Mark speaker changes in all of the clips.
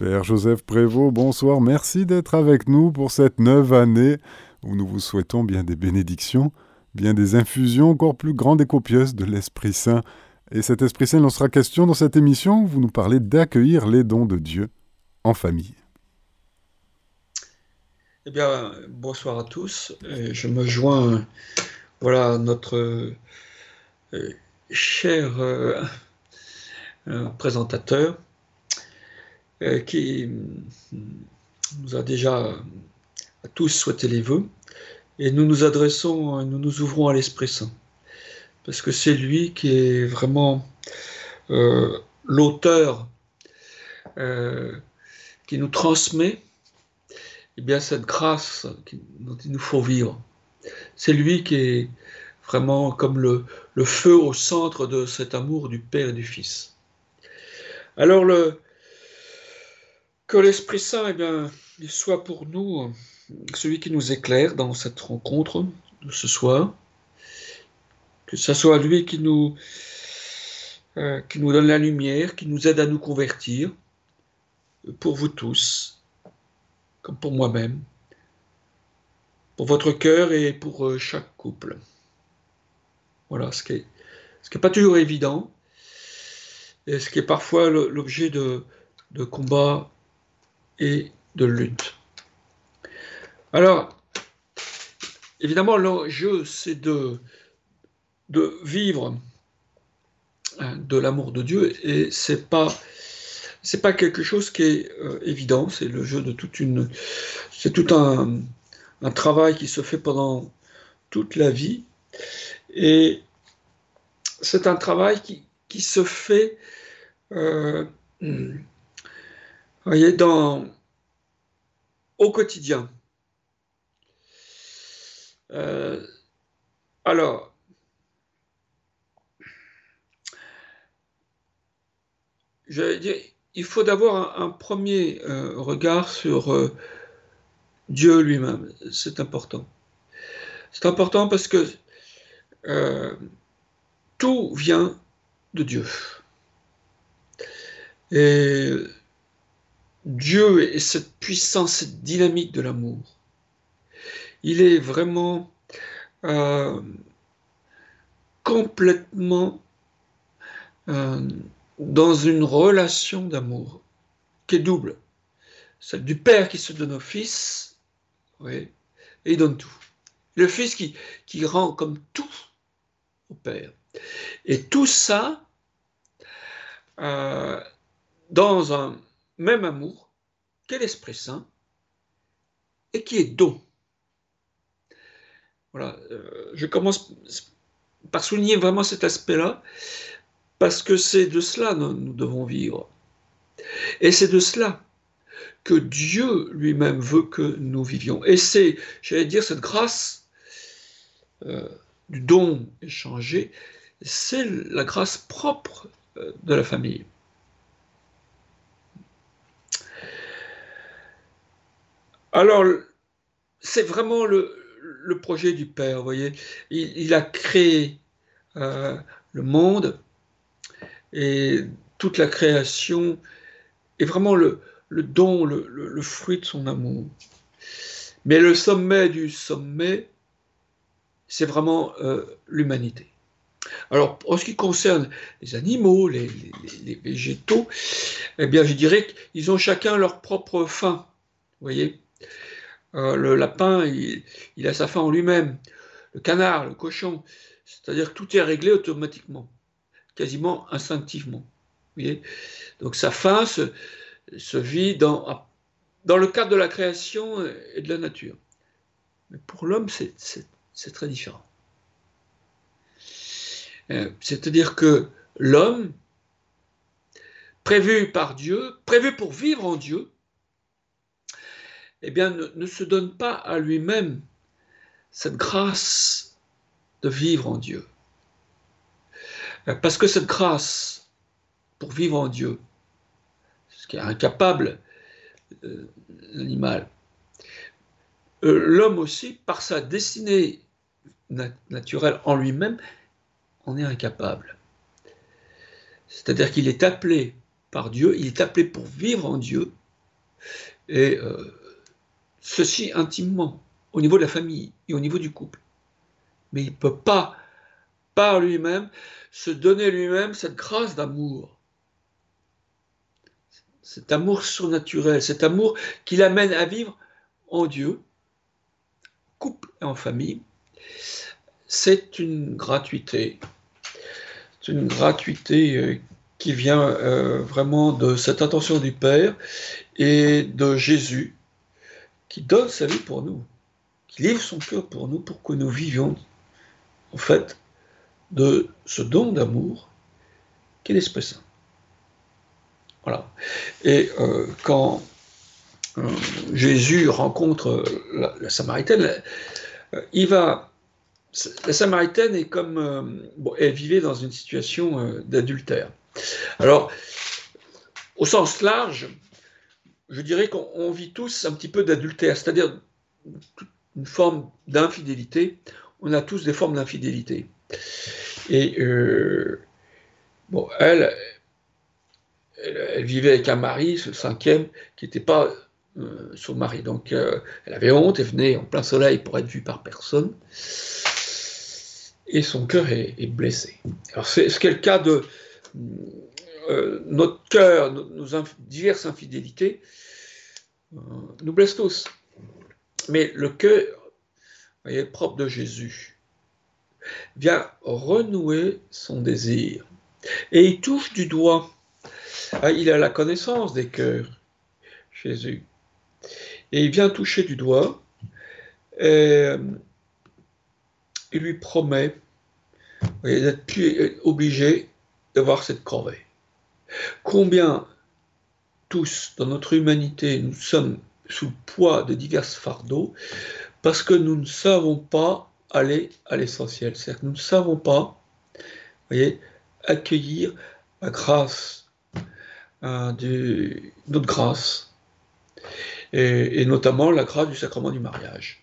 Speaker 1: Père Joseph Prévost, bonsoir, merci d'être avec nous pour cette neuve année où nous vous souhaitons bien des bénédictions, bien des infusions encore plus grandes et copieuses de l'Esprit Saint. Et cet Esprit Saint, il en sera question dans cette émission où vous nous parlez d'accueillir les dons de Dieu en famille.
Speaker 2: Eh bien, bonsoir à tous. Je me joins voilà, notre euh, cher euh, euh, présentateur qui nous a déjà à tous souhaité les vœux. Et nous nous adressons, nous nous ouvrons à l'Esprit Saint. Parce que c'est lui qui est vraiment l'auteur qui nous transmet eh bien, cette grâce dont il nous faut vivre. C'est lui qui est vraiment comme le, feu au centre de cet amour du Père et du Fils. Alors, le, que l'Esprit Saint, eh soit pour nous celui qui nous éclaire dans cette rencontre de ce soir, que ce soit lui qui nous, euh, qui nous donne la lumière, qui nous aide à nous convertir, pour vous tous, comme pour moi-même, pour votre cœur et pour euh, chaque couple. Voilà, ce qui n'est pas toujours évident, et ce qui est parfois l'objet de, de combats et de lutte. Alors, évidemment, l'enjeu, c'est de, vivre hein, de l'amour de Dieu, et c'est pas c'est pas quelque chose qui est euh, évident, c'est le jeu de toute une. C'est tout un, un, travail qui se fait pendant toute la vie. Et c'est un travail qui, qui se fait euh, voyez, dans, au quotidien. Euh, alors, je dire, il faut d'abord un, premier euh, regard sur euh, Dieu lui-même. C'est important. C'est important parce que euh, tout vient de Dieu. Et Dieu est cette puissance, cette dynamique de l'amour. Il est vraiment complètement dans une relation d'amour qui est double. Celle du Père qui se donne au Fils, oui, et il donne tout. Le Fils qui, qui rend comme tout au Père. Et tout ça euh, dans un même amour qu'est l'Esprit Saint et qui est don. Voilà, euh, je commence par souligner vraiment cet aspect-là parce que c'est de cela que nous devons vivre. Et c'est de cela que Dieu lui-même veut que nous vivions. Et c'est, j'allais dire, cette grâce euh, du don échangé, c'est la grâce propre euh, de la famille. Alors, c'est vraiment le, projet du Père, vous voyez. Il, a créé euh, le monde, et toute la création est vraiment le, don, le, fruit de son amour. Mais le sommet du sommet, c'est vraiment euh, l'humanité. Alors, en ce qui concerne les animaux, les, végétaux, eh bien, je dirais qu'ils ont chacun leur propre faim. Vous voyez euh, Le lapin, il, a sa faim en lui-même. Le canard, le cochon, c'est-à-dire que tout est réglé automatiquement quasiment instinctivement. Donc sa fin se, vit dans, dans le cadre de la création et de la nature. Mais pour l'homme, c'est très différent. Euh, c'est-à-dire que l'homme, prévu par Dieu, prévu pour vivre en Dieu, eh bien, ne se donne pas à lui-même cette grâce de vivre en Dieu. Euh, parce que cette grâce pour vivre en Dieu, ce qui est incapable, euh, l'animal, euh, l'homme aussi, par sa destinée naturelle en lui-même, en est incapable. C'est-à-dire qu'il est appelé par Dieu, il est appelé pour vivre en Dieu, Et ceci intimement, au niveau de la famille et au niveau du couple. Mais il ne peut pas, par lui-même, se donner lui-même cette grâce d'amour. Cet amour surnaturel, cet amour qui l'amène à vivre en Dieu, couple et en famille, c'est une gratuité. C'est une gratuité euh, qui vient euh, vraiment de cette attention du Père et de Jésus qui donne sa vie pour nous, qui livre son cœur pour nous pour que nous vivions en fait de ce don d'amour qu'est l'Esprit Saint. Voilà. Et euh, quand euh, Jésus rencontre la, Samaritaine, il va. La Samaritaine est comme. bon, elle vivait dans une situation d'adultère. Alors, au sens large, je dirais qu'on vit tous un petit peu d'adultère, c'est-à-dire une forme d'infidélité. On a tous des formes d'infidélité. Et euh, bon, elle, elle, vivait avec un mari, ce cinquième, qui n'était pas euh, son mari. Donc euh, elle avait honte, elle venait en plein soleil pour être vue par personne. Et son cœur est, est blessé. Alors c'est ce le cas de, euh, notre cœur, nos, diverses infidélités, euh, nous blessent tous. Mais le cœur voyez, propre de Jésus vient renouer son désir. Et il touche du doigt. Ah, il a la connaissance des cœurs, Jésus. Et il vient toucher du doigt. Et il lui promet d'être plus obligé d'avoir cette corvée. Combien tous, dans notre humanité, nous sommes sous le poids de divers fardeaux parce que nous ne savons pas aller à l'essentiel. C'est-à-dire que nous ne savons pas voyez, accueillir la grâce, euh, notre grâce, et, notamment la grâce du sacrement du mariage.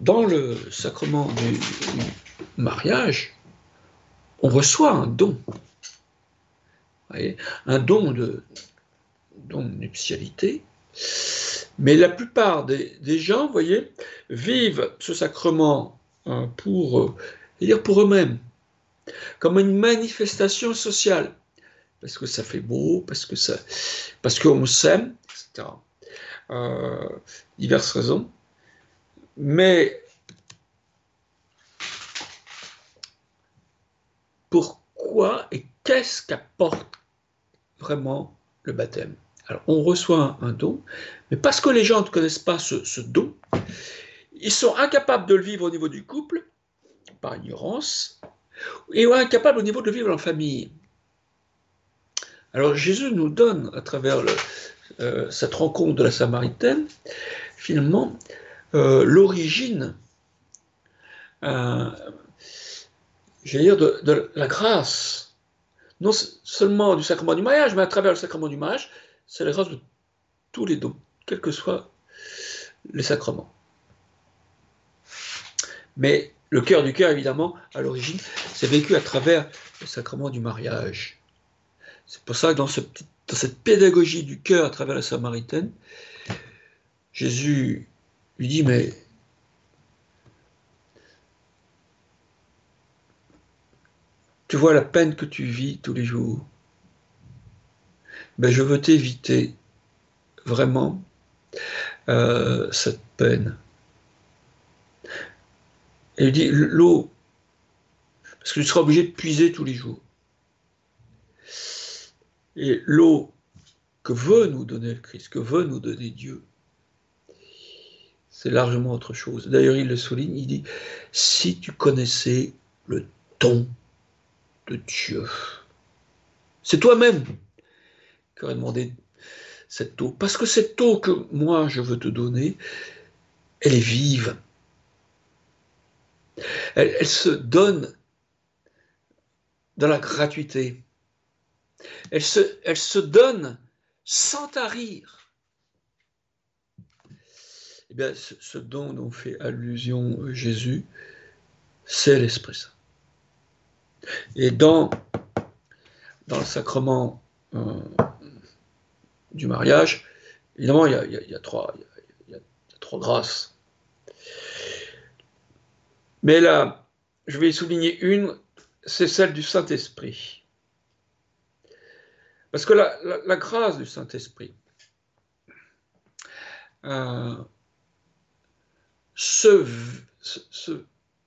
Speaker 2: Dans le sacrement du mariage, on reçoit un don. un don de, don nuptialité. Mais la plupart des, gens, vous voyez, vivent ce sacrement hein, pour, euh, pour eux-mêmes, comme une manifestation sociale, parce que ça fait beau, parce que ça, parce qu'on s'aime, etc. Euh, diverses raisons. Mais pourquoi et qu'est-ce qu'apporte vraiment le baptême? Alors, on reçoit un, don, mais parce que les gens ne connaissent pas ce, don, ils sont incapables de le vivre au niveau du couple, par ignorance, et incapables au niveau de le vivre en famille. Alors Jésus nous donne, à travers euh, cette rencontre de la Samaritaine, finalement, euh, l'origine euh, dire, de, la grâce, non seulement du sacrement du mariage, mais à travers le sacrement du mariage, c'est la grâce de tous les dons, quels que soient les sacrements. Mais le cœur du cœur, évidemment, à l'origine, c'est vécu à travers le sacrement du mariage. C'est pour ça que dans, dans cette pédagogie du cœur à travers la Samaritaine, Jésus lui dit, mais Tu vois la peine que tu vis tous les jours. Ben, je veux t'éviter vraiment euh, cette peine. Et il dit l'eau, parce que tu seras obligé de puiser tous les jours. Et l'eau que veut nous donner le Christ, que veut nous donner Dieu, c'est largement autre chose. D'ailleurs, il le souligne, il dit, si tu connaissais le ton Dieu. C'est toi-même qui aurais demandé cette eau. Parce que cette eau que moi je veux te donner, elle est vive. Elle, se donne dans la gratuité. Elle se, donne sans tarir. Eh bien, ce, ce don dont fait allusion Jésus, c'est l'Esprit Saint. Et dans, dans le sacrement euh, du mariage, évidemment, il y a, trois, il y a grâces. Mais là, je vais souligner une, c'est celle du Saint-Esprit. Parce que la, grâce du Saint-Esprit euh, se,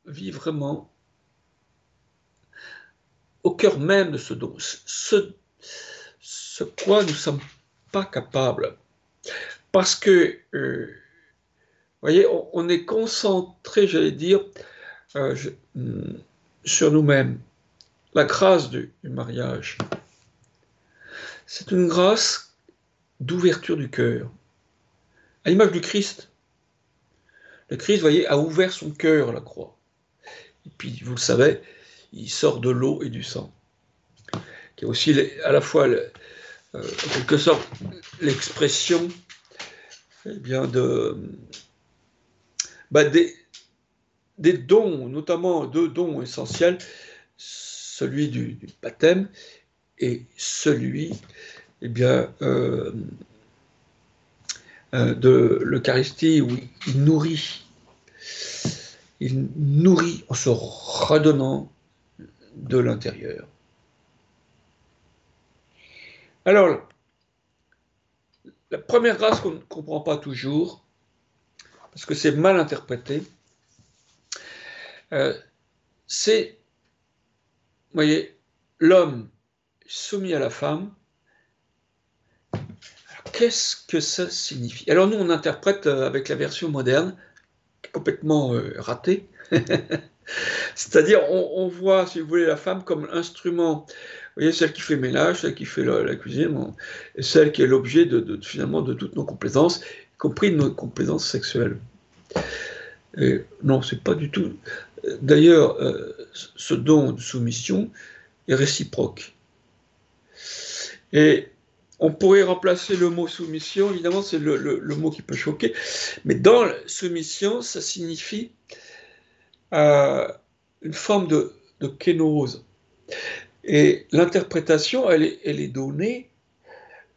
Speaker 2: vit vraiment au cœur même de ce don, ce, ce quoi nous ne sommes pas capables. Parce que, euh, vous voyez, on, est concentré, j'allais dire, euh, hmm, sur nous-mêmes. La grâce du, mariage, c'est une grâce d'ouverture du cœur, à l'image du Christ. Le Christ, vous voyez, a ouvert son cœur à la croix. Et puis, vous le savez, il sort de l'eau et du sang, qui est aussi à la fois, euh, en quelque sorte, l'expression eh bien, de, bah, des, dons, notamment deux dons essentiels, celui du, baptême et celui eh bien, euh, euh, de l'Eucharistie où il nourrit, il nourrit en se redonnant de l'intérieur. Alors, la première grâce qu'on ne comprend pas toujours, parce que c'est mal interprété, euh, c'est, vous voyez, l'homme soumis à la femme. Qu'est-ce que ça signifie? Alors nous, on interprète euh, avec la version moderne, complètement euh, ratée. C'est-à-dire, on, voit, si vous voulez, la femme comme instrument. Vous voyez, celle qui fait ménage, celle qui fait la, cuisine, celle qui est l'objet de, toutes nos compétences, y compris nos compétences sexuelles. Non, c'est pas du tout. D'ailleurs, euh, ce don de soumission est réciproque. Et on pourrait remplacer le mot soumission, évidemment, c'est le, mot qui peut choquer, mais dans soumission, ça signifie euh, une forme de, de kénose. Et l'interprétation, elle est, donnée,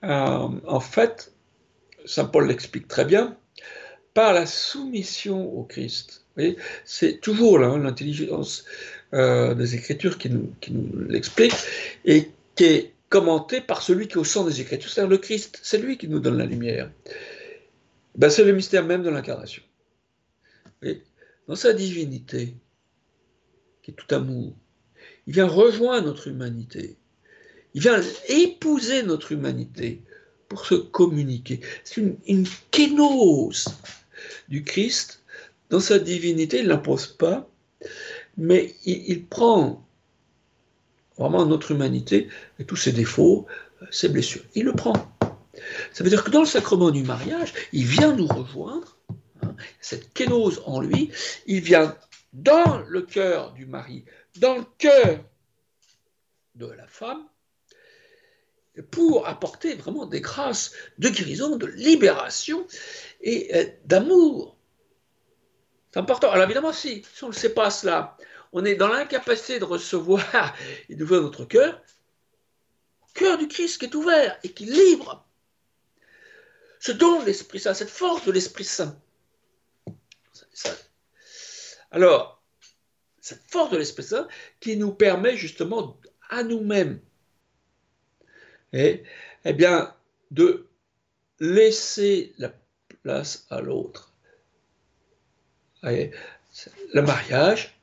Speaker 2: euh, en fait, Saint Paul l'explique très bien, par la soumission au Christ. C'est toujours hein, l'intelligence euh, des Écritures qui nous, qui nous l'explique et qui est commentée par celui qui est au centre des Écritures, c'est-à-dire le Christ. C'est lui qui nous donne la lumière. Ben, c'est le mystère même de l'incarnation. Dans sa divinité, qui est tout amour, il vient rejoindre notre humanité. Il vient épouser notre humanité pour se communiquer. C'est une, une kénose du Christ dans sa divinité, il ne l'impose pas, mais il, prend vraiment notre humanité et tous ses défauts, ses blessures. Il le prend. Ça veut dire que dans le sacrement du mariage, il vient nous rejoindre, cette kénose en lui, il vient dans le cœur du mari, dans le cœur de la femme, pour apporter vraiment des grâces de guérison, de libération et euh, d'amour c'est important. Alors évidemment, si, on ne sait pas cela, on est dans l'incapacité de recevoir et d'ouvrir notre cœur, cœur du Christ qui est ouvert et qui livre. Ce don de l'Esprit Saint, cette force de l'Esprit Saint. Alors, cette force de l'Esprit Saint qui nous permet justement à nous-mêmes, eh bien, de laisser la place à l'autre. Le mariage,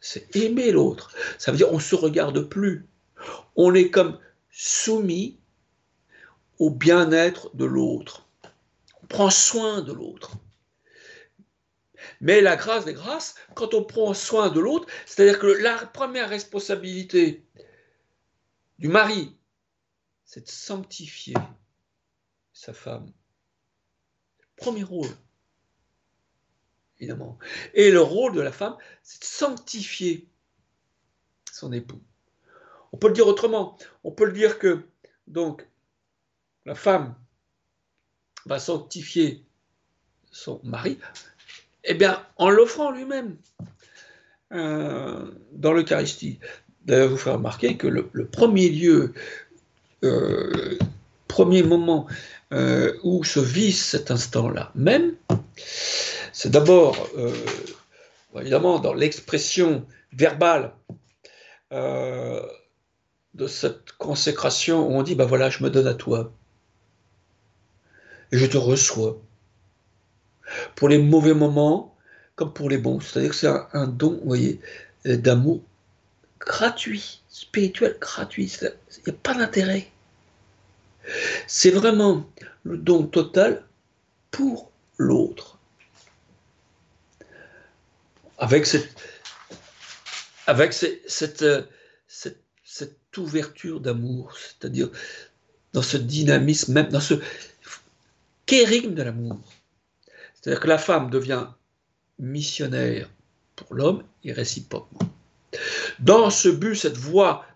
Speaker 2: c'est aimer l'autre. Ça veut dire on ne se regarde plus. On est comme soumis au bien-être de l'autre. On prend soin de l'autre. Mais la grâce des grâces, quand on prend soin de l'autre, c'est-à-dire que la première responsabilité du mari, c'est de sanctifier sa femme. Premier rôle évidemment. Et le rôle de la femme, c'est de sanctifier son époux. On peut le dire autrement. On peut le dire que, donc, la femme va sanctifier son mari, eh bien, en l'offrant lui-même euh, dans l'Eucharistie. D'ailleurs, vous faire remarquer que le, premier lieu, euh, premier moment euh, où se vit cet instant-là même, c'est d'abord, évidemment, dans l'expression verbale de cette consécration où on dit, ben voilà, je me donne à toi, et je te reçois, pour les mauvais moments comme pour les bons. C'est-à-dire que c'est un, don, vous voyez, d'amour gratuit, spirituel gratuit. Il n'y a pas d'intérêt. C'est vraiment le don total pour l'autre. Avec cette, avec cette, cette, cette, ouverture d'amour, c'est-à-dire dans ce dynamisme, même dans ce kérigme de l'amour. C'est-à-dire que la femme devient missionnaire pour l'homme et réciproquement. Dans ce but, cette voie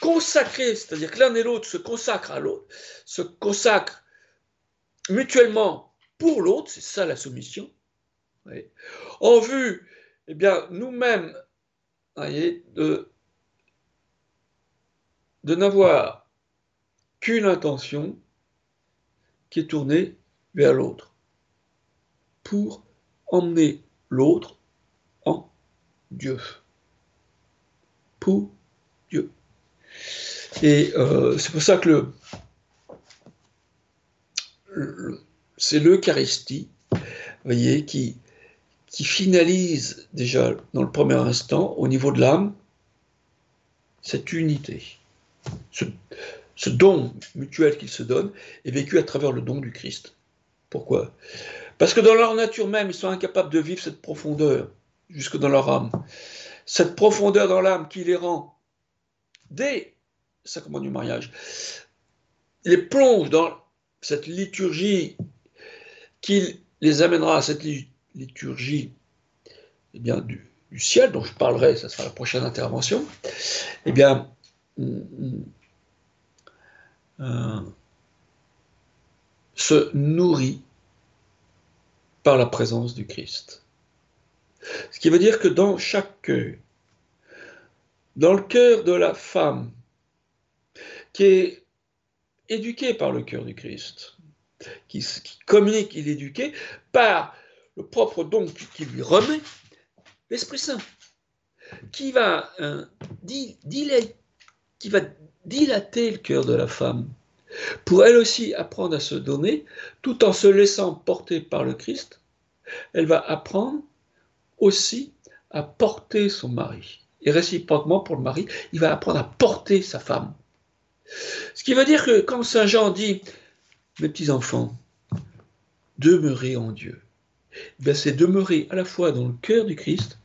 Speaker 2: consacrée, c'est-à-dire que l'un et l'autre se consacrent à l'autre, se consacrent mutuellement pour l'autre, c'est ça la soumission, en vue, eh bien, nous-mêmes, de, de n'avoir qu'une intention qui est tournée vers l'autre, pour emmener l'autre en Dieu pour Dieu. Et euh, c'est pour ça que c'est l'Eucharistie, voyez, qui, finalise déjà dans le premier instant, au niveau de l'âme, cette unité. Ce don mutuel qu'il se donne est vécu à travers le don du Christ. Pourquoi? Parce que dans leur nature même, ils sont incapables de vivre cette profondeur jusque dans leur âme. Cette profondeur dans l'âme qui les rend dès sacrement du mariage, les plonge dans cette liturgie qui les amènera à cette liturgie eh bien, du, ciel, dont je parlerai, ça sera la prochaine intervention, eh bien, euh, se nourrit par la présence du Christ. Ce qui veut dire que dans chaque cœur, dans le cœur de la femme, qui est éduquée par le cœur du Christ, qui, communique, il est éduqué par le propre don qui lui remet, l'Esprit Saint, qui va, euh, qui va dilater le cœur de la femme, pour elle aussi apprendre à se donner, tout en se laissant porter par le Christ, elle va apprendre aussi à porter son mari. Et réciproquement pour le mari, il va apprendre à porter sa femme. Ce qui veut dire que quand Saint Jean dit, mes petits-enfants, demeurez en Dieu, ben c'est demeurer à la fois dans le cœur du Christ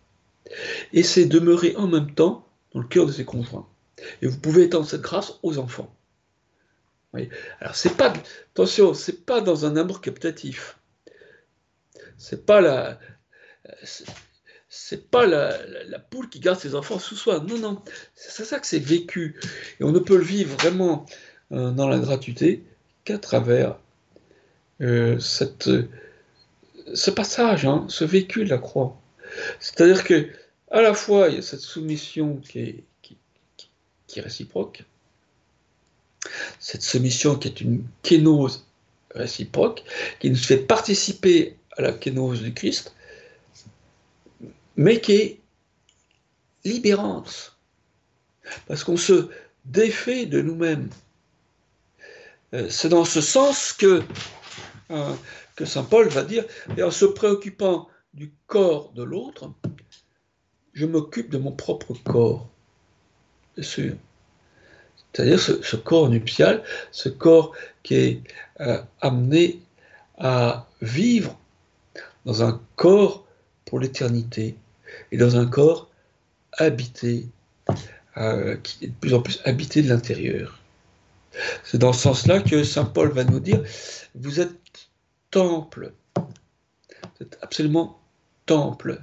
Speaker 2: et c'est demeurer en même temps dans le cœur de ses conjoints. Et vous pouvez étendre cette grâce aux enfants. Alors c'est pas, attention, c'est pas dans un amour captatif. C'est pas la, c'est pas la, poule qui garde ses enfants sous soi. Non, non. C'est ça que c'est vécu. Et on ne peut le vivre vraiment euh, dans la gratuité qu'à travers euh, ce passage, hein, ce vécu de la croix. C'est-à-dire que à la fois il y a cette soumission qui est, qui, qui est réciproque, cette soumission qui est une kénose réciproque, qui nous fait participer à la kénose du Christ, mais qui est libérante, parce qu'on se défait de nous-mêmes. Euh, c'est dans ce sens que, euh, que Saint Paul va dire, et en se préoccupant du corps de l'autre, je m'occupe de mon propre corps, bien sûr. C'est-à-dire ce, corps nuptial, ce corps qui est euh, amené à vivre dans un corps pour l'éternité, et dans un corps habité, euh, qui est de plus en plus habité de l'intérieur. C'est dans ce sens-là que Saint Paul va nous dire, vous êtes temple, vous êtes absolument temple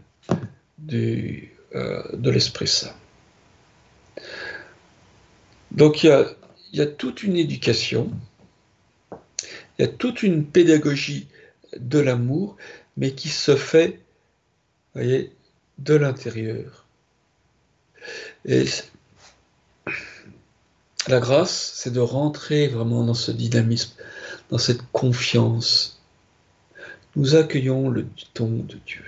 Speaker 2: euh, de l'Esprit Saint. Donc il y, a, toute une éducation, il y a toute une pédagogie de l'amour, mais qui se fait, voyez, de l'intérieur. Et la grâce, c'est de rentrer vraiment dans ce dynamisme, dans cette confiance. Nous accueillons le don de Dieu.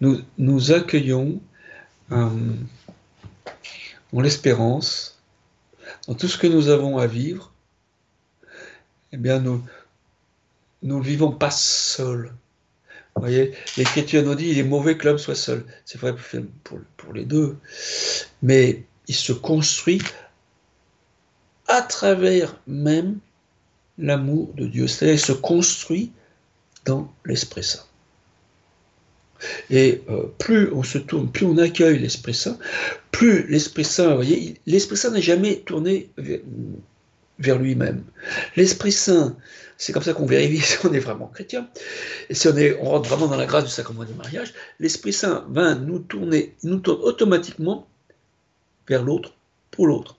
Speaker 2: Nous, nous accueillons euh, dans l'espérance, dans tout ce que nous avons à vivre, eh bien, nous ne vivons pas seuls. Vous voyez, l'Écriture nous dit il est mauvais que l'homme soit seul. C'est vrai pour, pour, les deux. Mais il se construit à travers même l'amour de Dieu. C'est-à-dire il se construit dans l'Esprit Saint. Et euh, plus on se tourne, plus on accueille l'Esprit Saint, plus l'Esprit Saint, vous voyez, l'Esprit Saint n'est jamais tourné vers, lui-même. L'Esprit Saint, c'est comme ça qu'on vérifie si on est vraiment chrétien, et si on, est, on rentre vraiment dans la grâce du sacrement du mariage, l'Esprit Saint va nous tourner, nous tourne automatiquement vers l'autre, pour l'autre.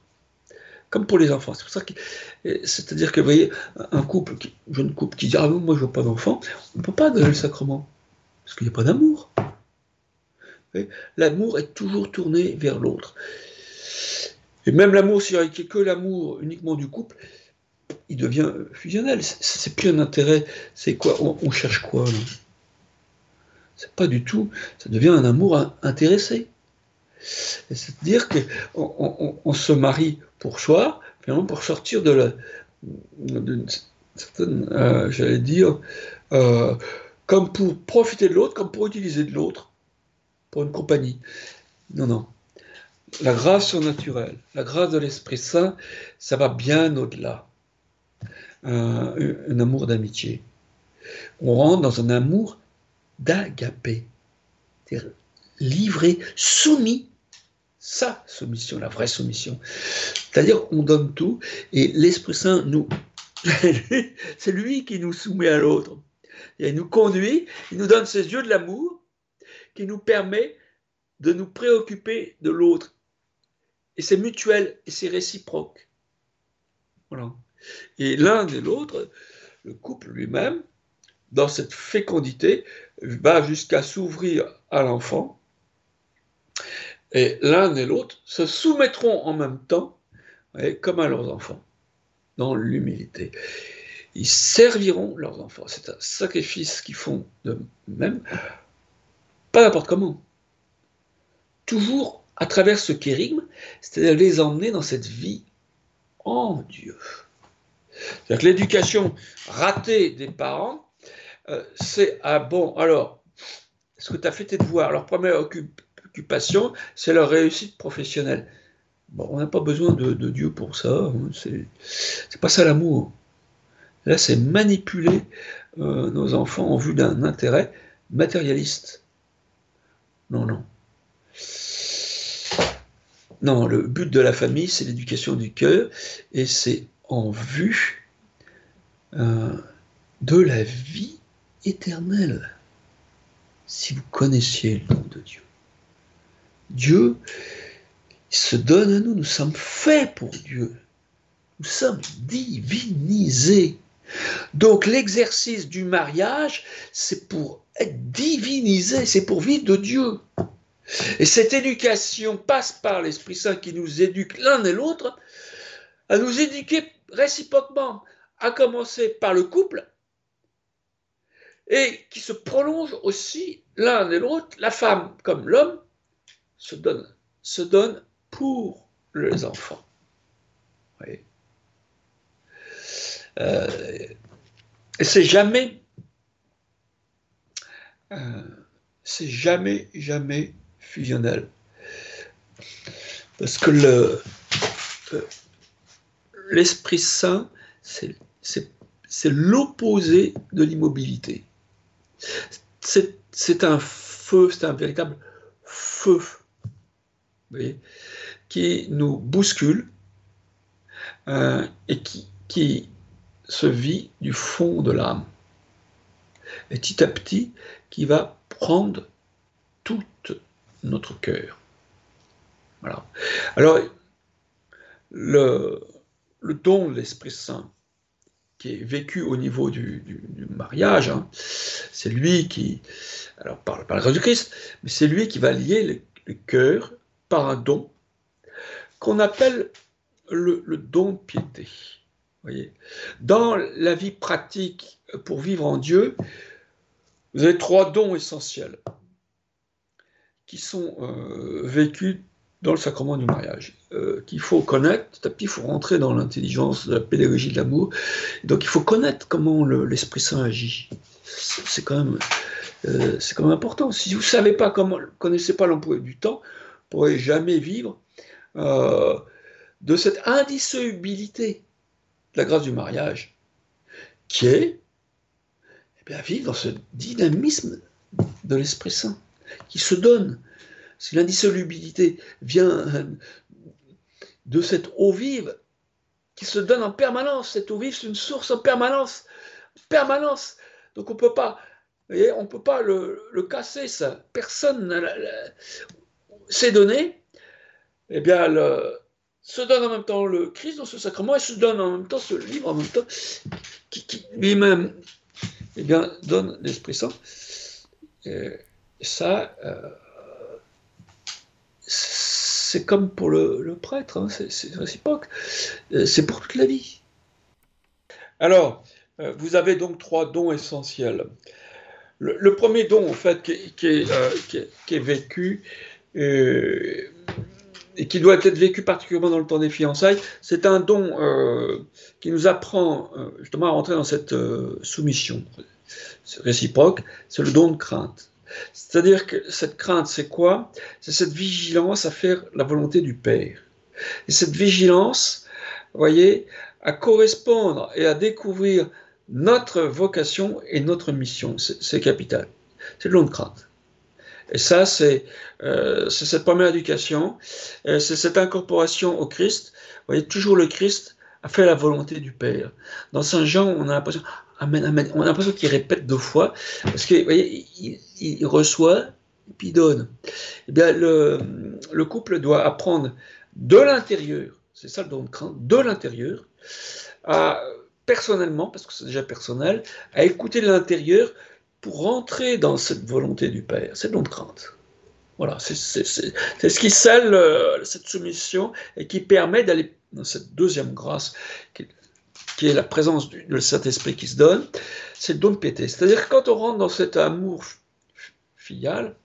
Speaker 2: Comme pour les enfants. C'est pour ça que, c'est-à-dire que, vous voyez, un couple, jeune couple qui dit Ah, moi je veux pas d'enfant, on ne peut pas donner le sacrement. Parce qu'il n'y a pas d'amour. L'amour est toujours tourné vers l'autre. Et même l'amour, s'il n'y a que l'amour uniquement du couple, il devient fusionnel. C'est plus un intérêt. C'est quoi on, cherche quoi C'est pas du tout. Ça devient un amour intéressé. C'est-à-dire qu'on on, se marie pour soi, finalement pour sortir de la, d'une certaine, euh, j'allais dire, euh, comme pour profiter de l'autre, comme pour utiliser de l'autre, pour une compagnie. Non, non. La grâce surnaturelle, la grâce de l'Esprit Saint, ça va bien au-delà. Un, amour d'amitié. On rentre dans un amour d'agapé, livré, soumis. Sa soumission, la vraie soumission. C'est-à-dire, on donne tout et l'Esprit Saint nous. C'est lui qui nous soumet à l'autre. Il nous conduit, il nous donne ses yeux de l'amour qui nous permet de nous préoccuper de l'autre. Et c'est mutuel et c'est réciproque. Et l'un et l'autre, le couple lui-même, dans cette fécondité, va jusqu'à s'ouvrir à l'enfant. Et l'un et l'autre se soumettront en même temps, comme à leurs enfants, dans l'humilité ils serviront leurs enfants. C'est un sacrifice qu'ils font de même, pas n'importe comment. Toujours à travers ce kérigme, c'est-à-dire les emmener dans cette vie en Dieu. C'est-à-dire que l'éducation ratée des parents, euh, c'est ah bon, alors, est-ce que tu as fait tes devoirs Leur première occupation, c'est leur réussite professionnelle. Bon, on n'a pas besoin de, Dieu pour ça, hein. c'est pas ça l'amour. Là, c'est manipuler euh, nos enfants en vue d'un intérêt matérialiste. Non, non. Non, le but de la famille, c'est l'éducation du cœur, et c'est en vue euh, de la vie éternelle. Si vous connaissiez le nom de Dieu. Dieu se donne à nous, nous sommes faits pour Dieu. Nous sommes divinisés. Donc l'exercice du mariage, c'est pour être divinisé, c'est pour vivre de Dieu. Et cette éducation passe par l'Esprit Saint qui nous éduque l'un et l'autre, à nous éduquer réciproquement, à commencer par le couple, et qui se prolonge aussi l'un et l'autre, la femme comme l'homme, se donne, pour les enfants. Euh, et c'est jamais, euh, c'est jamais, jamais fusionnel. Parce que euh, l'Esprit Saint, c'est, l'opposé de l'immobilité. C'est, un feu, c'est un véritable feu qui nous bouscule et qui, qui se vit du fond de l'âme. Et petit à petit, qui va prendre tout notre cœur. Alors, le, don de l'Esprit Saint, qui est vécu au niveau du, mariage, hein, c'est lui qui, alors par, la grâce du Christ, mais c'est lui qui va lier le, cœur par un don qu'on appelle le, don piété. Dans la vie pratique pour vivre en Dieu, vous avez trois dons essentiels qui sont euh, vécus dans le sacrement du mariage, euh, qu'il faut connaître. Puis il faut rentrer dans l'intelligence de la pédagogie de l'amour. Donc il faut connaître comment l'Esprit Saint agit. C'est quand même, euh, c'est quand même important. Si vous savez pas comment, connaissez pas l'emploi du temps, vous pourrez jamais vivre de cette indissolubilité grâce du mariage, qui est eh bien, vivre dans ce dynamisme de l'Esprit Saint, qui se donne. Si l'indissolubilité vient de cette eau vive, qui se donne en permanence, cette eau vive, c'est une source en permanence, permanence. Donc on peut pas, on peut pas le, casser, ça. Personne s'est donné. Eh bien, le, se donne en même temps le Christ dans ce sacrement et se donne en même temps ce livre en même temps qui, lui-même eh bien, donne l'Esprit Saint. Ça, euh, c'est comme pour le, prêtre, hein, c'est réciproque, euh, c'est pour toute la vie. Alors, euh, vous avez donc trois dons essentiels. Le, premier don, en fait, qui est, vécu, et qui doit être vécu particulièrement dans le temps des fiançailles, c'est un don euh, qui nous apprend euh, justement à rentrer dans cette euh, soumission réciproque, c'est le don de crainte. C'est-à-dire que cette crainte, c'est quoi? C'est cette vigilance à faire la volonté du Père. Et cette vigilance, vous voyez, à correspondre et à découvrir notre vocation et notre mission, c'est capital. C'est le don de crainte. Et ça, c'est euh, cette première éducation, euh, c'est cette incorporation au Christ. Vous voyez, toujours le Christ a fait la volonté du Père. Dans Saint Jean, on a l'impression. On a l'impression qu'il répète deux fois, parce que, il, reçoit et puis donne. Eh bien, le, le couple doit apprendre de l'intérieur, c'est ça le don de crainte, de l'intérieur, à personnellement, parce que c'est déjà personnel, à écouter de l'intérieur pour rentrer dans cette volonté du Père. C'est le don de crainte. Voilà, c'est ce qui scelle euh, cette soumission et qui permet d'aller dans cette deuxième grâce qui, est la présence du, Saint-Esprit qui se donne, c'est le don de piété. C'est-à-dire que quand on rentre dans cet amour filial,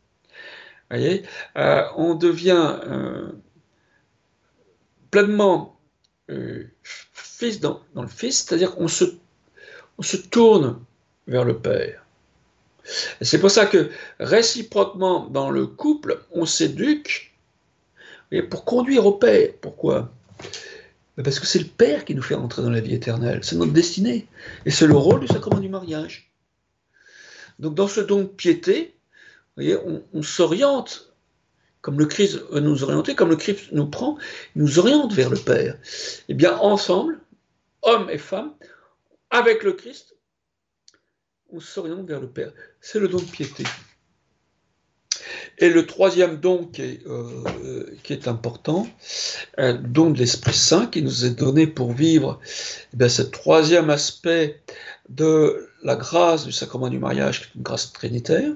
Speaker 2: voyez, euh, on devient euh, pleinement fils dans, le Fils, c'est-à-dire qu'on on se tourne vers le Père. C'est pour ça que réciproquement dans le couple, on s'éduque pour conduire au Père. Pourquoi? Parce que c'est le Père qui nous fait entrer dans la vie éternelle. C'est notre destinée. Et c'est le rôle du sacrement du mariage. Donc dans ce don de piété, on, s'oriente comme le Christ nous orienter, comme le Christ nous prend, nous oriente vers le Père. Eh bien, ensemble, hommes et femmes, avec le Christ, on s'oriente vers le Père. C'est le don de piété. Et le troisième don qui est, euh, qui est important, un don de l'Esprit Saint qui nous est donné pour vivre eh bien, ce troisième aspect de la grâce du sacrement du mariage, qui est une grâce trinitaire,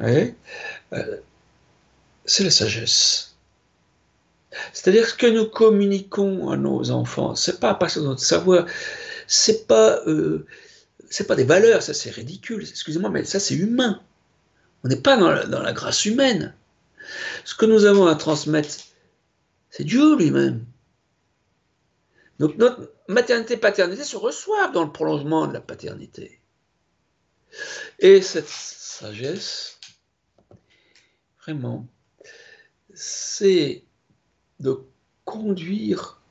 Speaker 2: euh, c'est la sagesse. C'est-à-dire ce que nous communiquons à nos enfants, c'est pas à partir de notre savoir, c'est pas euh, c'est pas des valeurs, ça c'est ridicule, excusez-moi, mais ça c'est humain. On n'est pas dans la, grâce humaine. Ce que nous avons à transmettre, c'est Dieu lui-même. Donc notre maternité-paternité se reçoivent dans le prolongement de la paternité. Et cette sagesse, vraiment, c'est de conduire,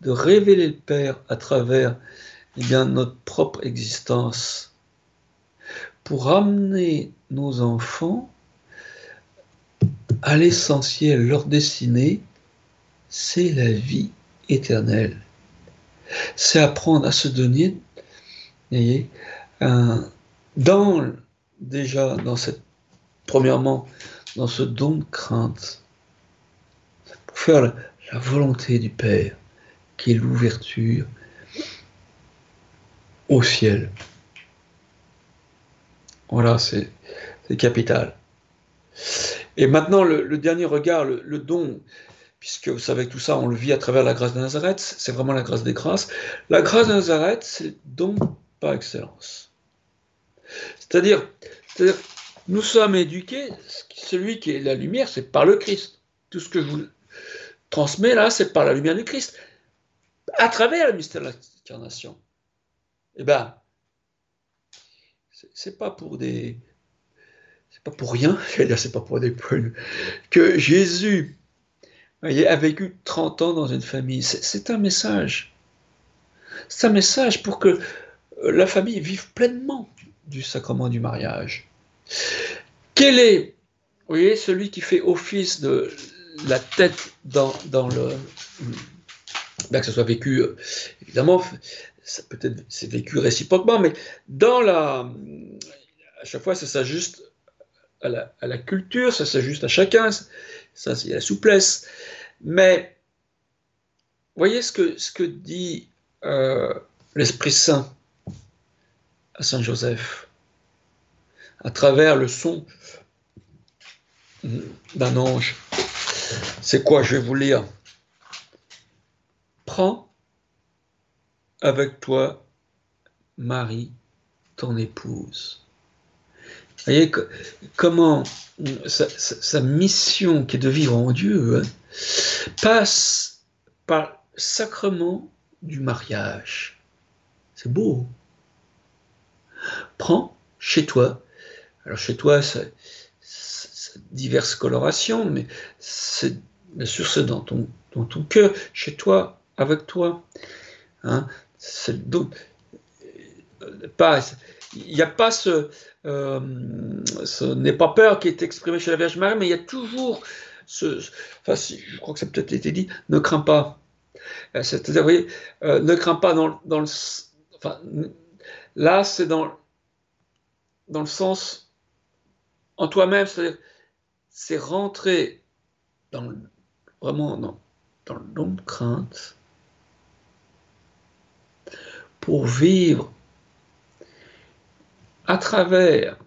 Speaker 2: de révéler le Père à travers eh notre propre existence pour amener nos enfants à l'essentiel, leur destinée, c'est la vie éternelle. C'est apprendre à se donner, voyez, dans, déjà dans cette, premièrement, dans ce don de crainte, pour faire la volonté du Père, qui est l'ouverture, au ciel. Voilà, c'est capital. Et maintenant, le, dernier regard, le, don puisque vous savez que tout ça, on le vit à travers la grâce de Nazareth, c'est vraiment la grâce des grâces. La grâce de Nazareth, c'est don par excellence. C'est-à-dire, nous sommes éduqués, celui qui est la lumière, c'est par le Christ. Tout ce que je vous transmets là, c'est par la lumière du Christ, à travers le mystère de l'incarnation. Eh bien, c'est pas pour des. C'est pas pour rien, c'est pas pour des que Jésus a vécu 30 ans dans une famille. C'est un message. C'est un message pour que euh, la famille vive pleinement du sacrement du mariage. Quel est, vous voyez, celui qui fait office de la tête dans, dans le. Bien que ce soit vécu, euh, évidemment, ça peut-être c'est vécu réciproquement, mais dans la. À chaque fois, ça s'ajuste à la, culture, ça s'ajuste à chacun, ça c'est la souplesse. Mais voyez ce que, ce que dit euh, l'Esprit Saint à Saint Joseph à travers le son d'un ange. C'est quoi Je vais vous lire? Prends avec toi Marie, ton épouse. Vous voyez comment sa, mission qui est de vivre en Dieu hein, passe par le sacrement du mariage. C'est beau. Prends chez toi. Alors chez toi, c'est diverses colorations, mais c'est bien sûr c'est dans ton, cœur, chez toi, avec toi. Hein, pas il n'y a pas ce, euh, ce n'est pas peur qui est exprimé chez la Vierge Marie, mais il y a toujours ce, enfin, je crois que ça a peut-être été dit, ne crains pas. Euh, c'est-à-dire, vous euh, ne crains pas dans, dans le, enfin, là, c'est dans, dans le sens en toi-même, c'est-à-dire, c'est rentrer dans vraiment dans, dans le de crainte pour vivre à travers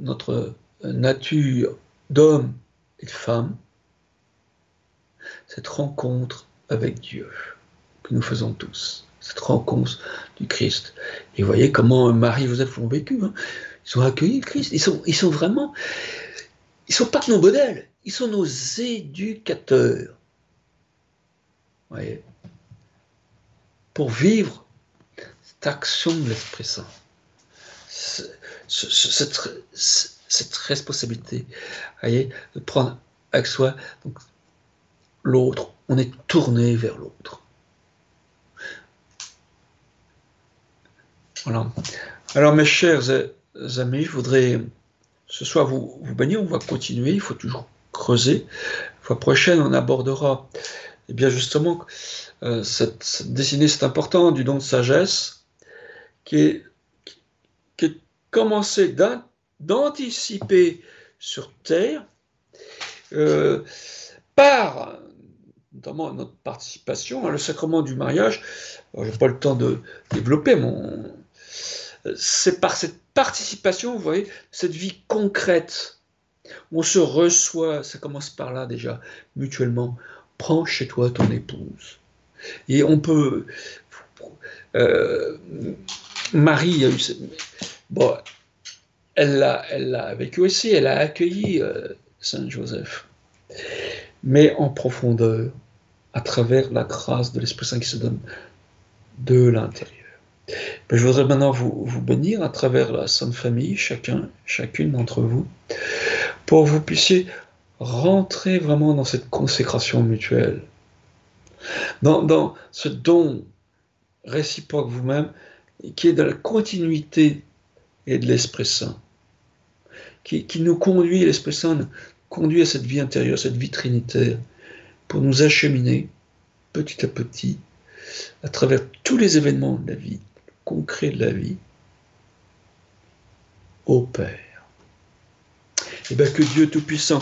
Speaker 2: notre nature d'homme et de femme, cette rencontre avec Dieu que nous faisons tous, cette rencontre du Christ. Et voyez comment Marie vous êtes l'ont vécu. Hein. Ils ont accueilli le Christ. Ils sont, ils sont vraiment. Ils sont pas nos modèles. Ils sont nos éducateurs. Voyez. Pour vivre action de l'Esprit Saint, cette, responsabilité, de prendre avec soi l'autre, on est tourné vers l'autre. Voilà. Alors mes chers amis, je voudrais ce soir vous, vous bénir, on va continuer, il faut toujours creuser. La fois prochaine, on abordera, eh bien justement, euh, cette, cette c'est important, du don de sagesse, qui est, qui commencé d'anticiper sur Terre euh, par notamment notre participation, à le sacrement du mariage. Je n'ai pas le temps de développer mon. C'est par cette participation, vous voyez, cette vie concrète, on se reçoit, ça commence par là déjà, mutuellement. Prends chez toi ton épouse. Et on peut. Euh, Marie a eu. Bon, elle l'a, elle vécu aussi, elle a accueilli euh, Saint Joseph, mais en profondeur, à travers la grâce de l'Esprit Saint qui se donne de l'intérieur. Ben, je voudrais maintenant vous, vous, bénir à travers la Sainte Famille, chacun, chacune d'entre vous, pour que vous puissiez rentrer vraiment dans cette consécration mutuelle, dans, ce don réciproque vous-même, qui est de la continuité et de l'Esprit Saint, qui, nous conduit, l'Esprit Saint nous conduit à cette vie intérieure, cette vie trinitaire, pour nous acheminer petit à petit à travers tous les événements de la vie, concrets de la vie, au Père. Et bien que Dieu Tout-Puissant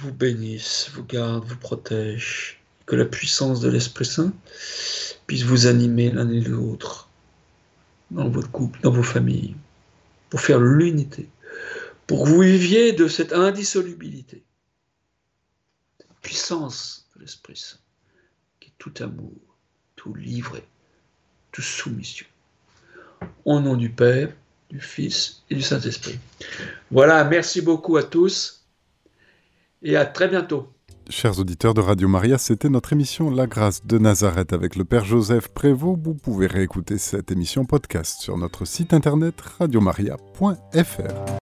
Speaker 2: vous bénisse, vous garde, vous protège, que la puissance de l'Esprit Saint puisse vous animer l'un et l'autre dans votre couple, dans vos familles, pour faire l'unité, pour que vous viviez de cette indissolubilité puissance de l'Esprit Saint, qui est tout amour, tout livré, toute soumission. Au nom du Père, du Fils et du Saint-Esprit. Voilà, merci beaucoup à tous et à très bientôt.
Speaker 1: Chers auditeurs de Radio Maria, c'était notre émission La grâce de Nazareth avec le Père Joseph Prévost. Vous pouvez réécouter cette émission podcast sur notre site internet radiomaria.fr.